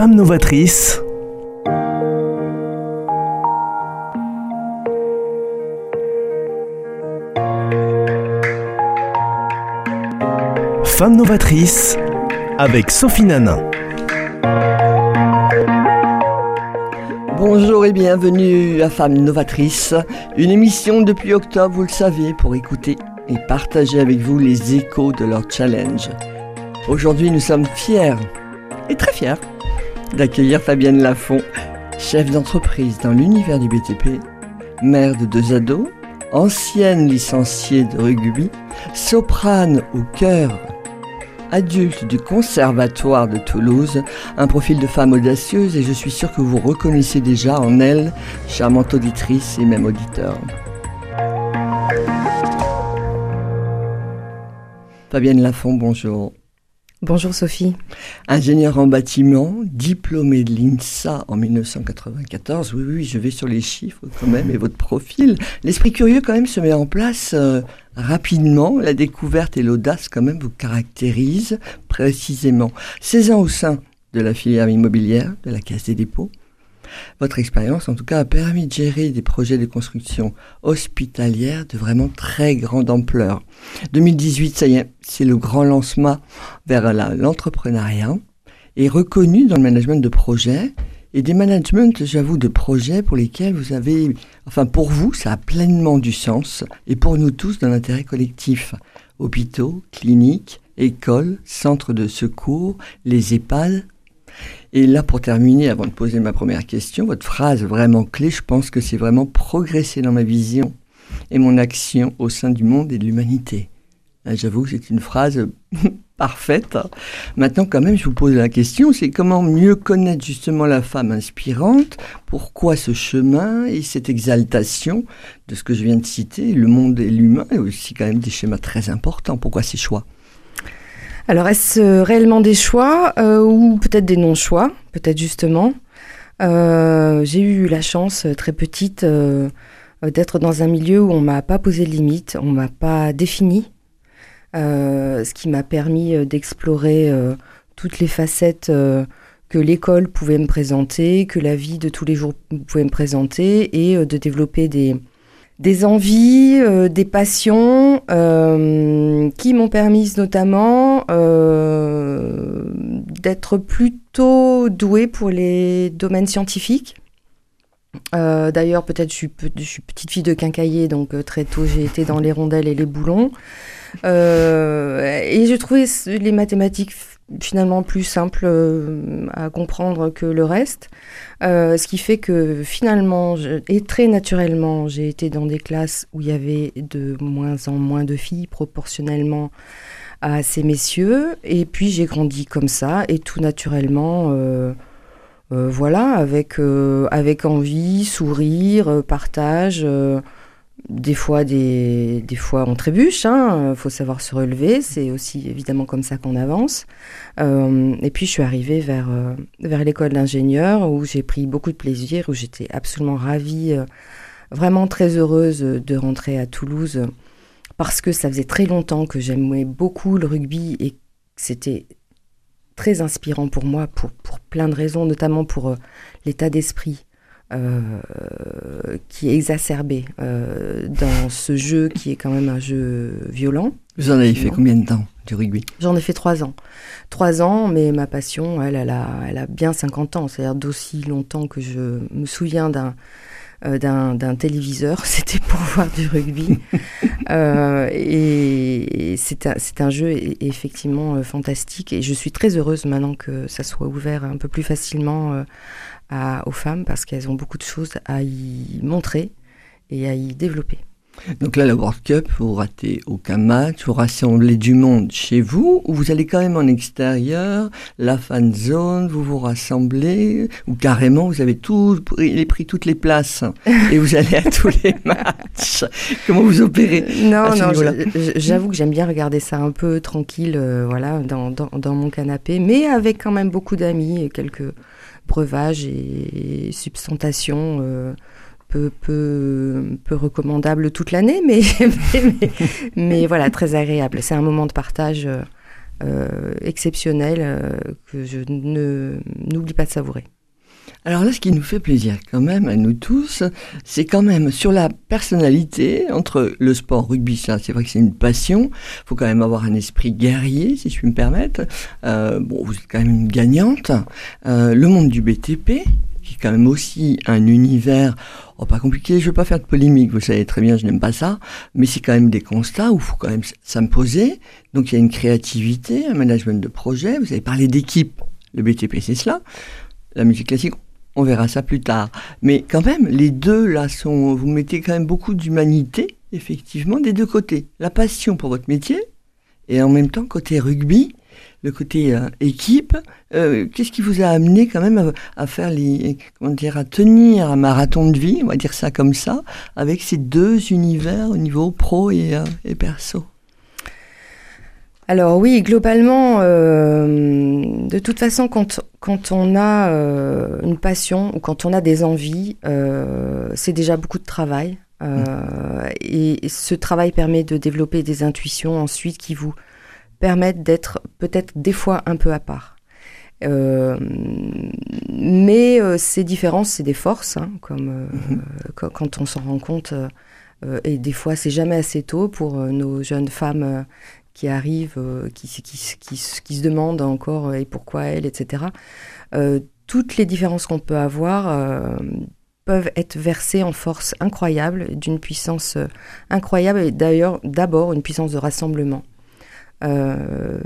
Femme novatrice. Femme novatrice avec Sophie Nanin. Bonjour et bienvenue à Femme Novatrice, une émission depuis octobre, vous le savez, pour écouter et partager avec vous les échos de leur challenge. Aujourd'hui, nous sommes fiers, et très fiers, d'accueillir Fabienne Lafont, chef d'entreprise dans l'univers du BTP, mère de deux ados, ancienne licenciée de rugby, soprane au cœur adulte du Conservatoire de Toulouse, un profil de femme audacieuse et je suis sûr que vous reconnaissez déjà en elle, charmante auditrice et même auditeur. Fabienne Lafont, bonjour. Bonjour Sophie. Ingénieur en bâtiment, diplômé de l'INSA en 1994. Oui, oui, je vais sur les chiffres quand même et votre profil. L'esprit curieux quand même se met en place euh, rapidement. La découverte et l'audace quand même vous caractérisent précisément. 16 ans au sein de la filière immobilière de la Caisse des dépôts. Votre expérience, en tout cas, a permis de gérer des projets de construction hospitalière de vraiment très grande ampleur. 2018, ça y est, c'est le grand lancement vers l'entrepreneuriat et reconnu dans le management de projets et des managements, j'avoue, de projets pour lesquels vous avez, enfin pour vous, ça a pleinement du sens et pour nous tous dans l'intérêt collectif. Hôpitaux, cliniques, écoles, centres de secours, les EHPAD, et là, pour terminer, avant de poser ma première question, votre phrase vraiment clé, je pense que c'est vraiment progresser dans ma vision et mon action au sein du monde et de l'humanité. J'avoue que c'est une phrase parfaite. Maintenant, quand même, je vous pose la question, c'est comment mieux connaître justement la femme inspirante Pourquoi ce chemin et cette exaltation de ce que je viens de citer, le monde et l'humain, et aussi quand même des schémas très importants Pourquoi ces choix? Alors, est-ce euh, réellement des choix euh, ou peut-être des non-choix? Peut-être justement. Euh, j'ai eu la chance, très petite, d'être dans un milieu où on m'a pas posé de limites, on m'a pas défini, ce qui m'a permis d'explorer toutes les facettes que l'école pouvait me présenter, que la vie de tous les jours pouvait me présenter, et de développer des, des envies, euh, des passions euh, qui m'ont permis notamment euh, d'être plutôt douée pour les domaines scientifiques. D'ailleurs, peut-être je je suis petite fille de quincailler, donc très tôt j'ai été dans les rondelles et les boulons. et j'ai trouvé les mathématiques finalement plus simple euh, à comprendre que le reste. Euh, ce qui fait que finalement, et très naturellement, j'ai été dans des classes où il y avait de moins en moins de filles proportionnellement à ces messieurs. Et puis j'ai grandi comme ça et tout naturellement. Euh, voilà, avec, avec envie, sourire, partage, des fois, des, des fois on trébuche, il hein, faut savoir se relever, c'est aussi évidemment comme ça qu'on avance. Euh, et puis je suis arrivée vers, euh, vers l'école d'ingénieur où j'ai pris beaucoup de plaisir, où j'étais absolument ravie, euh, vraiment très heureuse de rentrer à Toulouse parce que ça faisait très longtemps que j'aimais beaucoup le rugby et c'était très inspirant pour moi pour, pour plein de raisons, notamment pour l'état d'esprit euh, qui est exacerbé euh, dans ce jeu qui est quand même un jeu violent. Vous en avez fait combien de temps du rugby? J'en ai fait trois ans. Trois ans, mais ma passion, elle, elle, a, elle a bien 50 ans. C'est-à-dire d'aussi longtemps que je me souviens d'un euh, d'un téléviseur, c'était pour voir du rugby. euh, et, c'est un, un, jeu effectivement fantastique. Et je suis très heureuse maintenant que ça soit ouvert un peu plus facilement aux femmes parce qu'elles ont beaucoup de choses à y montrer et à y développer. Donc là, la World Cup, vous ratez aucun match, vous rassemblez du monde chez vous, ou vous allez quand même en extérieur, la fan zone, vous vous rassemblez, ou carrément vous avez tout, pris, pris toutes les places et vous allez à tous les matchs. Comment vous opérez Non, non, j'avoue que j'aime bien regarder ça un peu tranquille, euh, voilà, dans, dans, dans, mon canapé, mais avec quand même beaucoup d'amis et quelques breuvage et substantation euh, peu, peu, peu, recommandable toute l'année, mais, mais, voilà, très agréable. C'est un moment de partage euh, exceptionnel que je n'oublie pas de savourer. Alors là, ce qui nous fait plaisir quand même à nous tous, c'est quand même sur la personnalité entre le sport rugby, ça c'est vrai que c'est une passion, il faut quand même avoir un esprit guerrier, si je puis me permettre. Euh, bon, vous êtes quand même une gagnante. Euh, le monde du BTP, qui est quand même aussi un univers oh, pas compliqué, je ne veux pas faire de polémique, vous savez très bien, je n'aime pas ça, mais c'est quand même des constats où il faut quand même s'imposer. Donc il y a une créativité, un management de projet, vous avez parlé d'équipe, le BTP c'est cela. La musique classique, on verra ça plus tard. Mais quand même, les deux là sont. Vous mettez quand même beaucoup d'humanité, effectivement, des deux côtés. La passion pour votre métier et en même temps côté rugby, le côté euh, équipe. Euh, qu'est-ce qui vous a amené quand même à, faire les, comment dire, à tenir un marathon de vie, on va dire ça comme ça, avec ces deux univers au niveau pro et, euh, et perso? Alors oui, globalement, euh, de toute façon, quand, quand on a euh, une passion ou quand on a des envies, euh, c'est déjà beaucoup de travail. Mm. Et, ce travail permet de développer des intuitions ensuite qui vous permettent d'être peut-être des fois un peu à part. mais ces différences, c'est des forces, hein, comme mm-hmm. quand on s'en rend compte. et des fois, c'est jamais assez tôt pour nos jeunes femmes qui arrivent, euh, qui, se demandent encore euh, et pourquoi elle, etc. Euh, toutes les différences qu'on peut avoir peuvent être versées en force incroyable, d'une puissance incroyable, et d'ailleurs d'abord une puissance de rassemblement. le,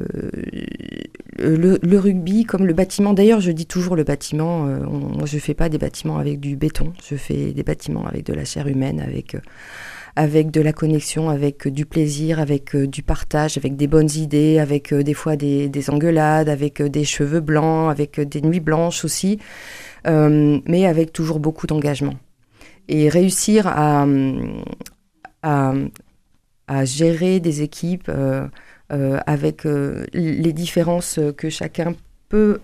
rugby comme le bâtiment, d'ailleurs je dis toujours le bâtiment, moi je fais pas des bâtiments avec du béton, je fais des bâtiments avec de la chair humaine, avec avec de la connexion, avec euh, du plaisir, avec euh, du partage, avec des bonnes idées, avec euh, des fois des, engueulades, avec des cheveux blancs, avec des nuits blanches aussi, mais avec toujours beaucoup d'engagement. Et réussir à, à, gérer des équipes avec les différences que chacun peut,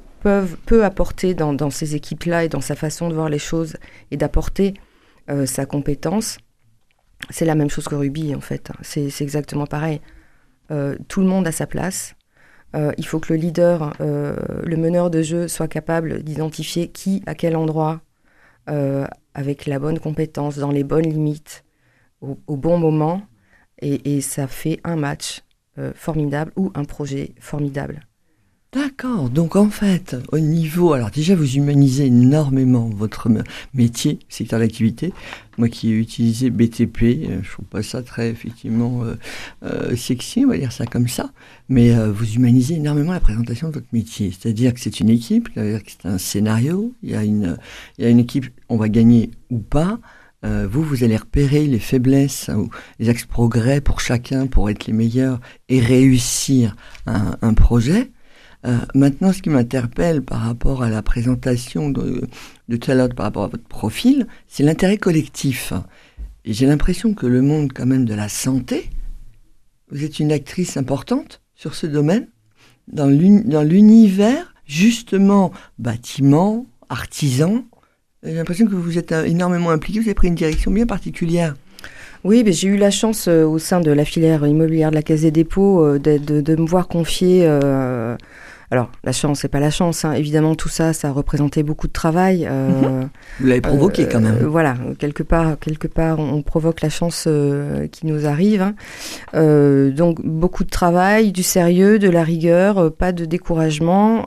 peut apporter dans, dans ces équipes-là et dans sa façon de voir les choses et d'apporter sa compétence, c'est la même chose que rugby en fait. C'est exactement pareil. Euh, tout le monde a sa place. Euh, il faut que le leader, euh, le meneur de jeu, soit capable d'identifier qui, à quel endroit, avec la bonne compétence, dans les bonnes limites, au, bon moment. et, ça fait un match formidable ou un projet formidable. D'accord. Donc en fait, au niveau, alors déjà vous humanisez énormément votre métier, secteur d'activité. Moi qui ai utilisé BTP, euh, je trouve pas ça très effectivement euh, euh, sexy, on va dire ça comme ça. Mais vous humanisez énormément la présentation de votre métier. C'est-à-dire que c'est une équipe, c'est-à-dire que c'est un scénario. Il y a une, équipe, on va gagner ou pas. vous, vous allez repérer les faiblesses ou les axes progrès pour chacun pour être les meilleurs et réussir un projet. Euh, maintenant, ce qui m'interpelle par rapport à la présentation de, de tout à l'heure, par rapport à votre profil, c'est l'intérêt collectif. J'ai l'impression que le monde quand même de la santé, vous êtes une actrice importante sur ce domaine, dans l'univers justement bâtiment, artisan. J'ai l'impression que vous êtes énormément impliqué, vous avez pris une direction bien particulière. Oui, j'ai eu la chance euh, au sein de la filière immobilière de la Caisse des dépôts euh, de, de, me voir confier alors, la chance, c'est pas la chance. Hein. Évidemment, tout ça, ça représentait beaucoup de travail. Euh, Vous l'avez provoqué quand même. Euh, voilà, quelque part, quelque part, on provoque la chance euh, qui nous arrive. Hein. donc, beaucoup de travail, du sérieux, de la rigueur, pas de découragement.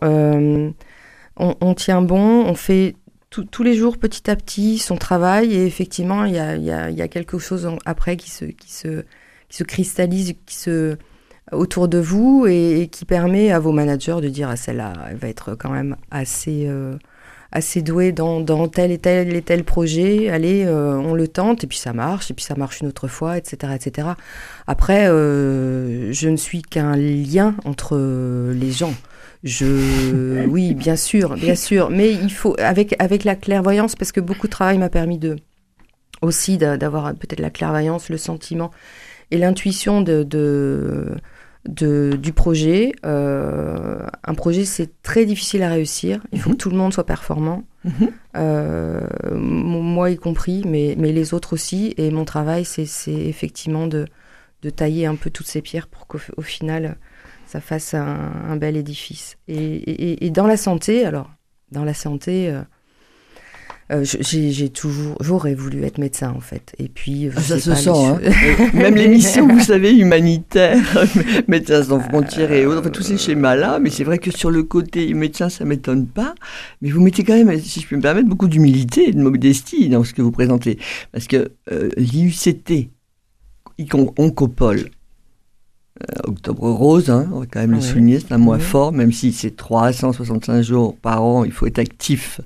On, tient bon, on fait tous les jours, petit à petit, son travail. Et effectivement, il y a, y, a, y a, quelque chose après qui se, qui se, qui se cristallise, qui se autour de vous et, qui permet à vos managers de dire ah, celle-là, elle va être quand même assez, euh, assez douée dans, dans, tel et tel et tel projet. Allez, euh, on le tente et puis ça marche et puis ça marche une autre fois, etc. etc. Après, euh, je ne suis qu'un lien entre les gens. Je, oui, bien sûr, bien sûr, mais il faut avec avec la clairvoyance parce que beaucoup de travail m'a permis de aussi d'avoir peut-être la clairvoyance, le sentiment et l'intuition de, du projet. Euh, un projet, c'est très difficile à réussir. Il faut mhm. que tout le monde soit performant. Mhm. Euh, moi y compris, mais, mais les autres aussi. Et mon travail, c'est effectivement de, de tailler un peu toutes ces pierres pour qu'au final, ça fasse un, bel édifice. Et, et, dans la santé, alors, dans la santé, euh, euh, j'ai toujours, j'aurais voulu être médecin en fait. Et puis, ah, ça se sent. Hein. Même l'émission, vous savez, humanitaire, médecins sans frontières et autres, enfin, tous ces schémas-là. Mais c'est vrai que sur le côté médecin, ça m'étonne pas. Mais vous mettez quand même, si je peux me permettre, beaucoup d'humilité et de modestie dans ce que vous présentez, parce que euh, l'IUCT, Oncopole, euh, octobre rose, hein, on va quand même le souligner, c'est un mois fort, même si c'est 365 jours par an, il faut être actif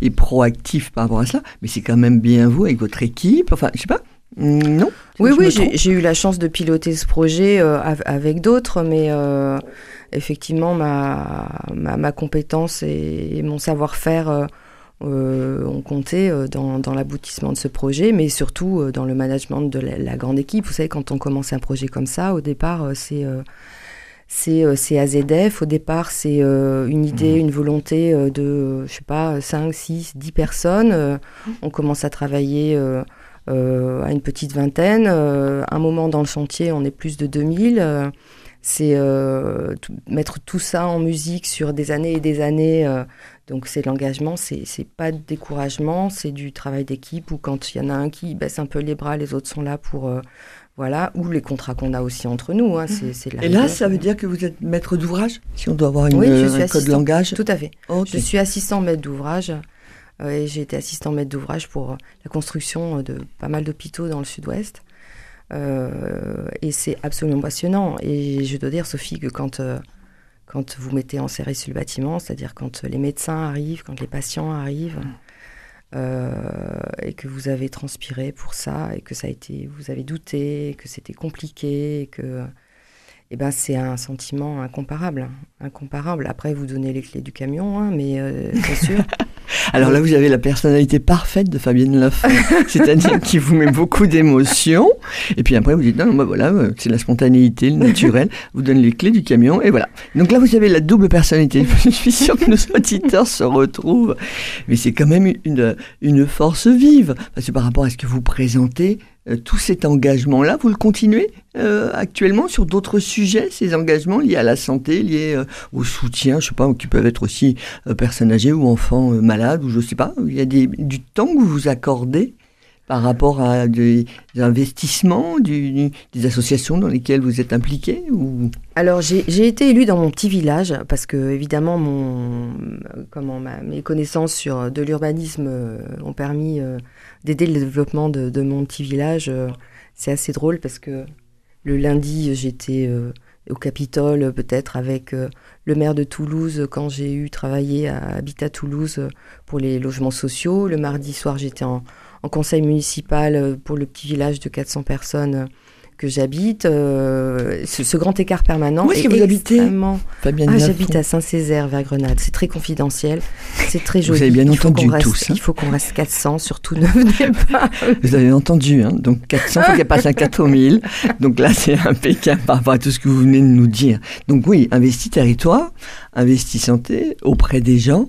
et proactif par rapport à cela, mais c'est quand même bien vous avec votre équipe, enfin, je sais pas, mm, non Oui, oui, j'ai eu la chance de piloter ce projet euh, avec d'autres, mais euh, effectivement, ma, ma, compétence et, mon savoir-faire euh, on comptait euh, dans, l'aboutissement de ce projet, mais surtout euh, dans le management de la, grande équipe. Vous savez, quand on commence un projet comme ça, au départ, c'est c'est AZF. Au départ, c'est une idée, mmh. une volonté de, je sais pas, 5, 6, 10 personnes. on commence à travailler à une petite vingtaine. un moment dans le chantier, on est plus de 2000. C'est mettre tout ça en musique sur des années et des années donc c'est l'engagement, c'est pas de découragement, c'est du travail d'équipe où quand il y en a un qui baisse un peu les bras, les autres sont là pour euh, voilà, ou les contrats qu'on a aussi entre nous. Hein, c'est, Et là, ça veut dire que vous êtes maître d'ouvrage, si on doit avoir une, un code de langage. Tout à fait. Je suis assistant maître d'ouvrage. Euh, et j'ai été assistant maître d'ouvrage pour la construction de pas mal d'hôpitaux dans le sud-ouest. Euh, et c'est absolument passionnant. Et je dois dire, Sophie, que quand quand vous mettez en série sur le bâtiment, c'est-à-dire quand les médecins arrivent, quand les patients arrivent, euh, et que vous avez transpiré pour ça, et que ça a été, vous avez douté, que c'était compliqué, que, eh ben c'est un sentiment incomparable, incomparable. Après, vous donnez les clés du camion, hein, mais euh, bien sûr. Alors là, vous avez la personnalité parfaite de Fabienne Lafont, c'est-à-dire qui vous met beaucoup d'émotions. Et puis après, vous dites, non, non bah voilà, euh, c'est la spontanéité, le naturel. vous donne les clés du camion et voilà. Donc là, vous avez la double personnalité. Je suis sûr que nos auditeurs se retrouvent. Mais c'est quand même une, une force vive. Parce que par rapport à ce que vous présentez, euh, tout cet engagement-là, vous le continuez euh, actuellement sur d'autres sujets, ces engagements liés à la santé, liés euh, au soutien, je sais pas, qui peuvent être aussi personnes âgées ou enfants malades, ou je sais pas. Il y a du temps que vous vous accordez par rapport à des, investissements, des associations dans lesquelles vous êtes impliqué ou... Alors j'ai été élue dans mon petit village parce que évidemment mon, comment, mes connaissances sur de l'urbanisme ont permis d'aider le développement de, mon petit village. Euh, c'est assez drôle parce que le lundi, j'étais euh, au Capitole, peut-être avec euh, le maire de Toulouse quand j'ai eu travaillé à Habitat Toulouse pour les logements sociaux. Le mardi soir, j'étais en, en, conseil municipal pour le petit village de 400 personnes que j'habite, euh, ce, grand écart permanent. Où est-ce que vous habitez ah, J'habite à Saint-Césaire, vers Grenade. C'est très confidentiel, c'est très joli. Vous avez bien entendu tous. Hein. Il faut qu'on reste 400, surtout ne venez pas. Vous avez entendu, hein donc 400, il faut qu'elle passe à 4000. Donc là, c'est impeccable par rapport à tout ce que vous venez de nous dire. Donc oui, investi territoire, investi santé auprès des gens.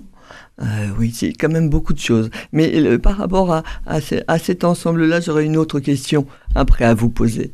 Euh, oui, c'est quand même beaucoup de choses. Mais euh, par rapport à, à cet ensemble-là, j'aurais une autre question après à vous poser.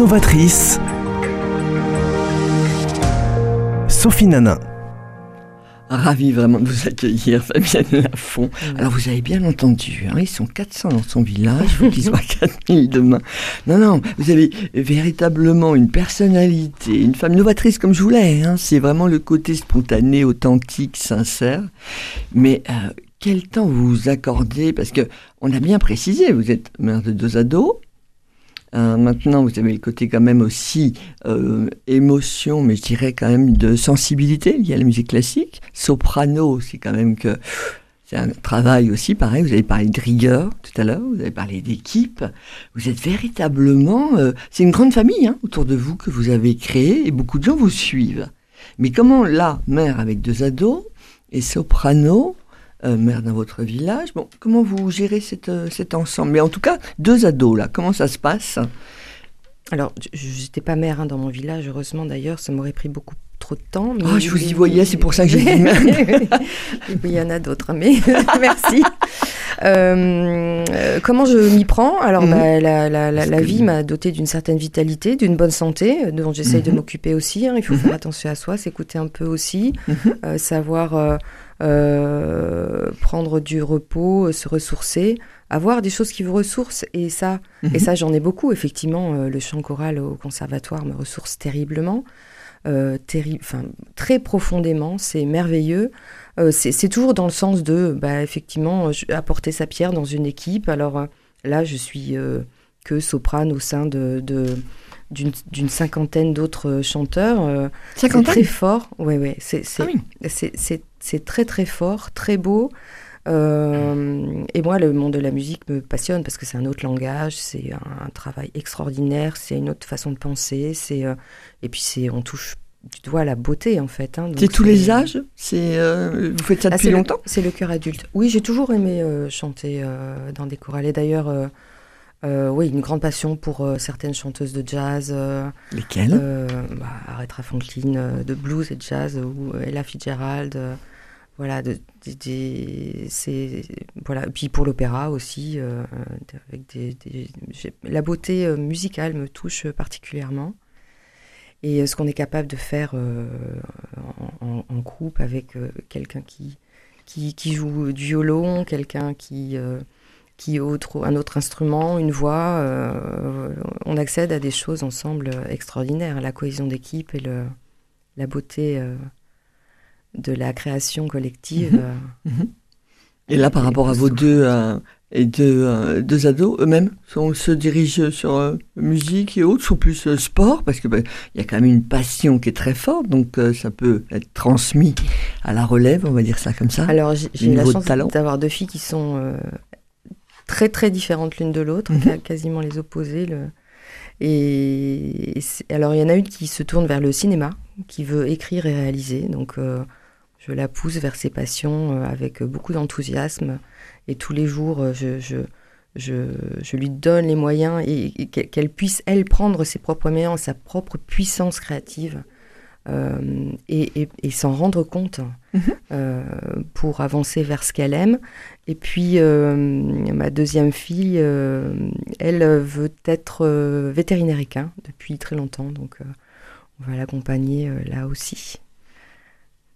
Femme novatrice, Sophie Nanin. Ravi vraiment de vous accueillir, Fabienne Lafont. Alors vous avez bien entendu, hein, ils sont 400 dans son village, il faut qu'ils soient 4000 demain. Non, non, vous avez véritablement une personnalité, une femme novatrice comme je voulais. Hein, c'est vraiment le côté spontané, authentique, sincère. Mais euh, quel temps vous vous accordez? Parce que on a bien précisé, vous êtes mère de deux ados, euh, maintenant, vous avez le côté quand même aussi euh, émotion, mais je dirais quand même de sensibilité liée à la musique classique. Soprano, c'est quand même que c'est un travail aussi, pareil, vous avez parlé de rigueur tout à l'heure, vous avez parlé d'équipe, vous êtes véritablement, euh, c'est une grande famille hein, autour de vous que vous avez créée et beaucoup de gens vous suivent. Mais comment là, mère avec deux ados et soprano, euh, mère dans votre village, bon, comment vous gérez euh, cet ensemble? Mais en tout cas, deux ados là, comment ça se passe? Alors, je n'étais pas mère hein, dans mon village, heureusement d'ailleurs, ça m'aurait pris beaucoup trop de temps. Mais oh, je vous y voyais, c'est pour ça que j'ai dit mère. il y en a d'autres, mais merci. Euh, comment je m'y prends? Alors, mhm. bah, la, vie m'a doté d'une certaine vitalité, d'une bonne santé, dont j'essaye de mhm. m'occuper aussi. Hein. Il faut mhm. faire attention à soi, s'écouter un peu aussi, euh, savoir prendre du repos, se ressourcer avoir des choses qui vous ressourcent. Et ça, et mhm. ça j'en ai beaucoup. Effectivement, euh, le chant choral au conservatoire me ressource terriblement. Euh, enfin, très profondément, c'est merveilleux. Euh, c'est toujours dans le sens de, bah, effectivement, apporter sa pierre dans une équipe. Alors là, je suis que soprane au sein de, d'une cinquantaine d'autres chanteurs. c'est très fort. Ouais, ouais. C'est ah c'est très très fort, très beau. Euh, et moi, le monde de la musique me passionne parce que c'est un autre langage, c'est un, travail extraordinaire, c'est une autre façon de penser, c'est euh, et puis c'est on touche du doigt la beauté en fait. Hein, c'est tous les âges C'est euh, vous faites ça ah, depuis longtemps? C'est le cœur adulte. Oui, j'ai toujours aimé chanter dans des chorales. Et d'ailleurs, oui, une grande passion pour certaines chanteuses de jazz. Lesquelles? bah, Aretha Franklin, de blues et de jazz, ou Ella Fitzgerald voilà, de, voilà. Puis pour l'opéra aussi, euh, avec des, la beauté euh, musicale me touche particulièrement. Et euh, ce qu'on est capable de faire en, groupe avec quelqu'un qui, qui, qui, joue du violon, quelqu'un qui qui autre, un autre instrument, une voix, on accède à des choses ensemble extraordinaires, la cohésion d'équipe et le, la beauté de la création collective. Mhm. Euh, mhm. Et là, par rapport à vos deux, euh, et deux, euh, deux ados, eux-mêmes, se dirigent sur musique et autres, sont plus sport, parce qu'il ben, y a quand même une passion qui est très forte, donc ça peut être transmis à la relève, on va dire ça comme ça. Alors, j'ai la chance d'avoir deux filles qui sont très très différentes l'une de l'autre, mhm. quasiment les opposés. Le... Et, alors, il y en a une qui se tourne vers le cinéma, qui veut écrire et réaliser, donc la pousse vers ses passions euh, avec beaucoup d'enthousiasme. Et tous les jours, euh, je, je, je, lui donne les moyens et, qu'elle puisse, elle, prendre ses propres moyens, sa propre puissance créative. Euh, et, et, s'en rendre compte mhm. pour avancer vers ce qu'elle aime. Et puis, ma deuxième fille, elle veut être vétérinaire équin depuis très longtemps, donc on va l'accompagner là aussi.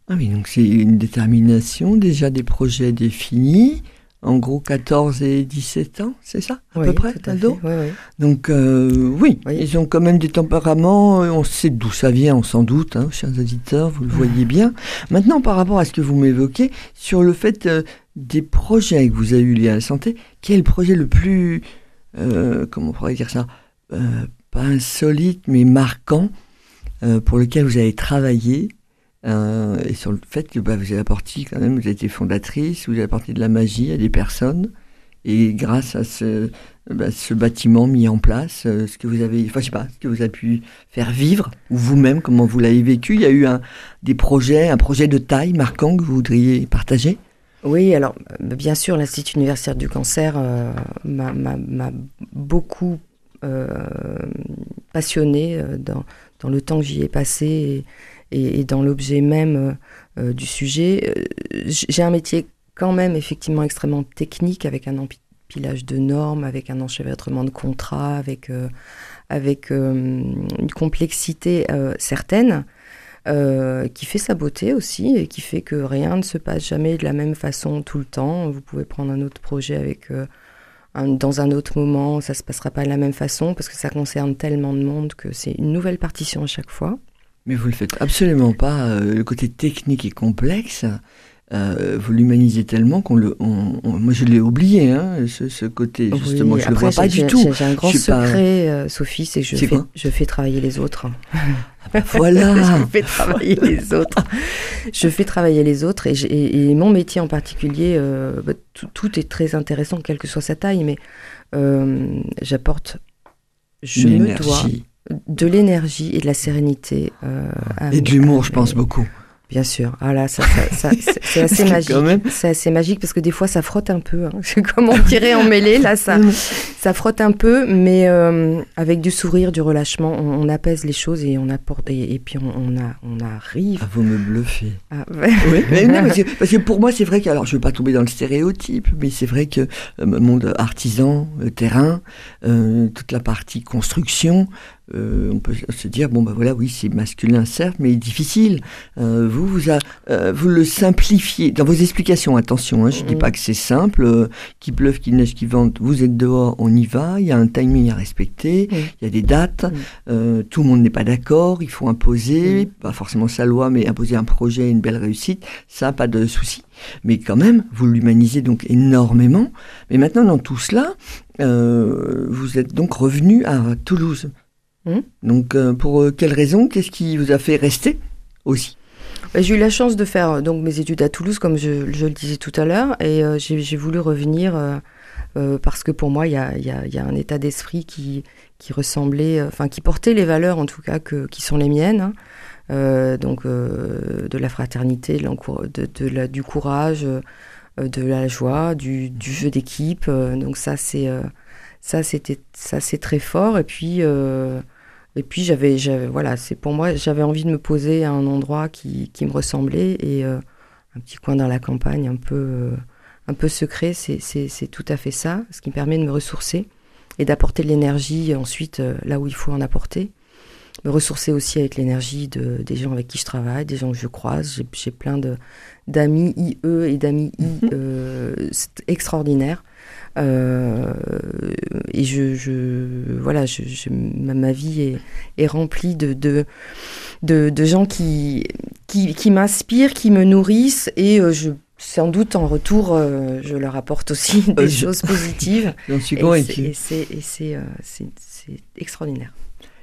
Ah oui, donc c'est une détermination, déjà des projets définis, en gros 14 et 17 ans, c'est ça à peu près, oui, oui. Donc euh, oui, ils ont quand même des tempéraments, on sait d'où ça vient, on s'en doute, hein, chers auditeurs, vous le voyez bien. Maintenant, par rapport à ce que vous m'évoquez, sur le fait euh, des projets que vous avez eu liés à la santé, quel est le projet le plus, euh, comment on pourrait dire ça, pas insolite, mais marquant, pour lequel vous avez travaillé euh, et sur le fait que bah, vous avez apporté quand même, vous êtes fondatrice, vous avez apporté de la magie à des personnes, et grâce à ce, bah, bâtiment mis en place, euh, ce que vous avez, enfin je sais pas, ce que vous avez pu faire vivre, ou vous-même, comment vous l'avez vécu, il y a eu un, des projets, un projet de taille marquant que vous voudriez partager? Oui, alors bien sûr, l'Institut universitaire du cancer euh, m'a beaucoup passionné dans, dans, le temps que j'y ai passé. Et, dans l'objet même euh, euh, du sujet. Euh, j'ai un métier quand même effectivement extrêmement technique avec un empilage de normes, avec un enchevêtrement de contrats, avec, avec une complexité certaine. qui fait sa beauté aussi et qui fait que rien ne se passe jamais de la même façon tout le temps. Vous pouvez prendre un autre projet avec dans un autre moment, ça se passera pas de la même façon parce que ça concerne tellement de monde que c'est une nouvelle partition à chaque fois. Mais vous le faites absolument pas. Euh, le côté technique et complexe, euh, vous l'humanisez tellement qu'on le. on- on- moi, je l'ai oublié, hein, ce, ce côté, justement. Oui, je le après, vois pas du tout. j'ai- un grand pas- secret, euh, Sophie, c'est que je fais, je fais travailler les autres. Voilà. je fais travailler les autres. Je fais travailler les autres et, j'ai- et- et mon métier en particulier, euh, bah, tout, est très intéressant, quelle que soit sa taille, mais j'apporte, je Une me dois. De l'énergie et de la sérénité. euh, Et de l'humour, je pense beaucoup. Bien sûr. Ah là, ça, ça- ça- c'est assez que magique. C'est assez magique parce que des fois, ça frotte un peu. hein. C'est comme on dirait en mêlée. Là, ça, ça frotte un peu, mais euh, avec du sourire, du relâchement, on, on apaise les choses et on apporte. Et, et puis on, on a, on arrive. Ah, vous me bluffez. à- Oui, mais non, parce, que, parce que pour moi, c'est vrai que, alors je ne veux pas tomber dans le stéréotype, mais c'est vrai que euh, le monde artisan, le terrain, euh, toute la partie construction, euh, on peut se dire, bon, ben voilà, oui, c'est masculin, certes, mais difficile. Euh, vous, vous, a- euh, vous le simplifiez dans vos explications, attention, hein, je ne dis Mhm. pas que c'est simple, euh, qu'il pleuve, qu'il neige, qu'il vente, vous êtes dehors, on y va, il y a un timing à respecter, il y a des dates, euh, tout le monde n'est pas d'accord, il faut imposer, pas forcément sa loi, mais imposer un projet, une belle réussite, ça, pas de souci. Mais quand même, vous l'humanisez donc énormément. Mais maintenant, dans tout cela, euh, vous êtes donc revenu à Toulouse. Mhm. Donc, euh, pour euh, quelle raison? Qu'est-ce qui vous a fait rester aussi? Bah, J'ai eu la chance de faire euh, donc mes études à Toulouse, comme je, je le disais tout à l'heure, et euh, j'ai voulu revenir euh, euh, parce que pour moi, il y a, il y a- il y a un état d'esprit qui, qui ressemblait, enfin qui portait les valeurs en tout cas que, qui sont les miennes. hein. Donc de la fraternité, de l'encour- de, de la- du courage, de la joie, du, du jeu d'équipe. donc ça c'est ça c'était ça c'est très fort. Et puis et puis j'avais, voilà, c'est pour moi, j'avais envie de me poser à un endroit qui, qui me ressemblait et euh, un petit coin dans la campagne, un peu, euh, un peu secret, c'est tout à fait ça, ce qui me permet de me ressourcer et d'apporter de l'énergie ensuite euh, là où il faut en apporter. Me ressourcer aussi avec l'énergie de, des gens avec qui je travaille, des gens que je croise. J'ai, plein de, d'amis IE et d'amis I euh, c'est extraordinaires. Euh, et je, je voilà, je, je- ma, ma vie est, est remplie de, de, de, de gens qui, qui, qui m'inspirent, qui me nourrissent, et euh, je, sans doute en retour, euh, je leur apporte aussi des choses positives. J'en suis et convaincu. c'est- et euh, c'est extraordinaire.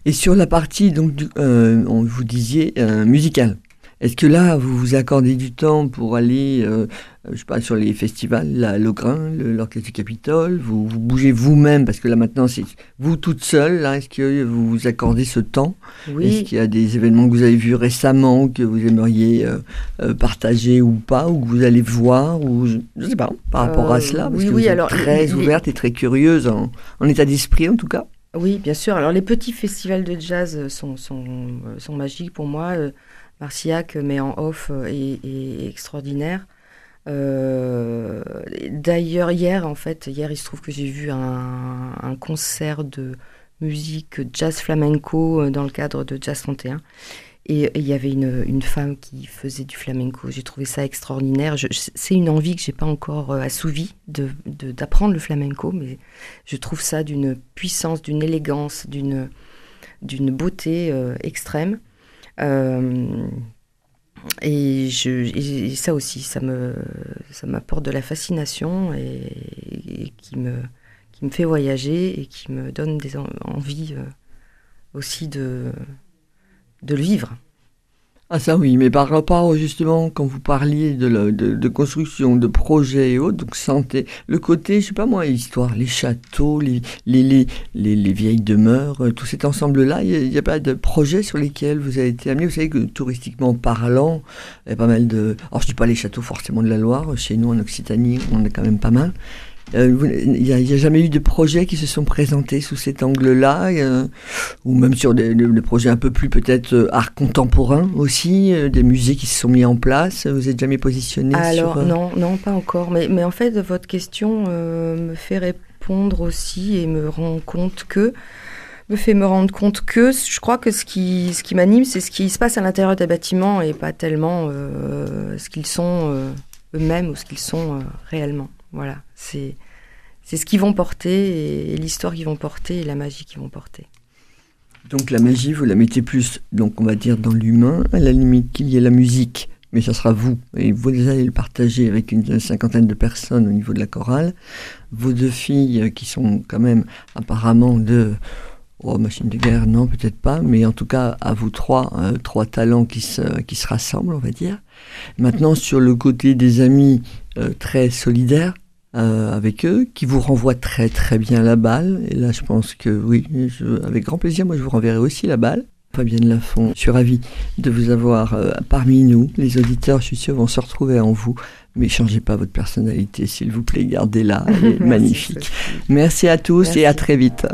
Et sur la partie, donc, du- euh, on vous disiez, euh, musicale, est-ce que là, vous vous accordez du temps pour aller, euh, je sais pas, sur les festivals, la Logrin, l'Orchestre du Capitole, vous, vous bougez vous-même, parce que là maintenant, c'est vous toute seule, là, est-ce que vous vous accordez ce temps? Est-ce Oui, qu'il y a des événements que vous avez vus récemment, que vous aimeriez euh, euh, partager ou pas, ou que vous allez voir, ou je ne sais pas, par rapport Euh, à cela, parce oui, que oui, vous êtes alors, très ouverte et très curieuse, en, en état d'esprit en tout cas. Oui, bien sûr. Alors les petits festivals de jazz sont, sont, euh, sont magiques pour moi. Euh, Marciac, mais en off, euh, est, extraordinaire. Euh, D'ailleurs, hier, en fait, hier, il se trouve que j'ai vu un, un concert de musique jazz flamenco euh, dans le cadre de Jazz 31. Et il y avait une, une femme qui faisait du flamenco. J'ai trouvé ça extraordinaire. C'est une envie que j'ai pas encore euh, assouvie de de- d'apprendre le flamenco, mais je trouve ça d'une puissance, d'une élégance, d'une beauté euh, extrême. Euh, et, je, ça aussi, ça me ça m'apporte de la fascination et, qui me qui me fait voyager et qui me donne des en- envies aussi de de le vivre. Ah ça oui, mais par rapport justement quand vous parliez de, de, construction, de projets et autres, donc santé, le côté, je sais pas moi, histoire, les châteaux, les, les, les, les, les vieilles demeures, euh, tout cet ensemble-là, il n'y a, pas de projets sur lesquels vous avez été amené? Vous savez que touristiquement parlant, il y a pas mal de... Alors je dis pas les châteaux forcément de la Loire, chez nous en Occitanie, on a quand même pas mal. Euh, Il n'y a, jamais eu de projets qui se sont présentés sous cet angle-là, euh, ou même sur des, projets un peu plus peut-être euh, art contemporain aussi, des musées qui se sont mis en place. Vous êtes jamais positionné Alors sur non, non, pas encore. Mais, mais en fait, votre question me fait répondre aussi et me rend compte que me fait me rendre compte que je crois que ce qui, ce qui m'anime, c'est ce qui se passe à l'intérieur des bâtiments et pas tellement euh, ce qu'ils sont euh, eux-mêmes ou ce qu'ils sont euh, réellement. Voilà, c'est c'est ce qu'ils vont porter et, l'histoire qu'ils vont porter et la magie qu'ils vont porter. Donc la magie, vous la mettez plus, donc on va dire dans l'humain, à la limite qu'il y ait la musique mais ça sera vous. Et vous allez le partager avec une cinquantaine de personnes au niveau de la chorale. Vos deux filles, qui sont quand même apparemment de Oh, machine de guerre, non, peut-être pas, mais en tout cas, à vous trois, euh, trois talents qui se, qui se rassemblent, on va dire. Maintenant, sur le côté des amis euh, très solidaires euh, avec eux, qui vous renvoient très très bien la balle, et là, je pense que oui, je, avec grand plaisir, moi, je vous renverrai aussi la balle. Fabienne Lafont, je suis ravi de vous avoir parmi nous. Les auditeurs, je suis sûr, vont se retrouver en vous. Mais changez pas votre personnalité, s'il vous plaît, gardez-la, elle est magnifique. Merci à tous et à très vite.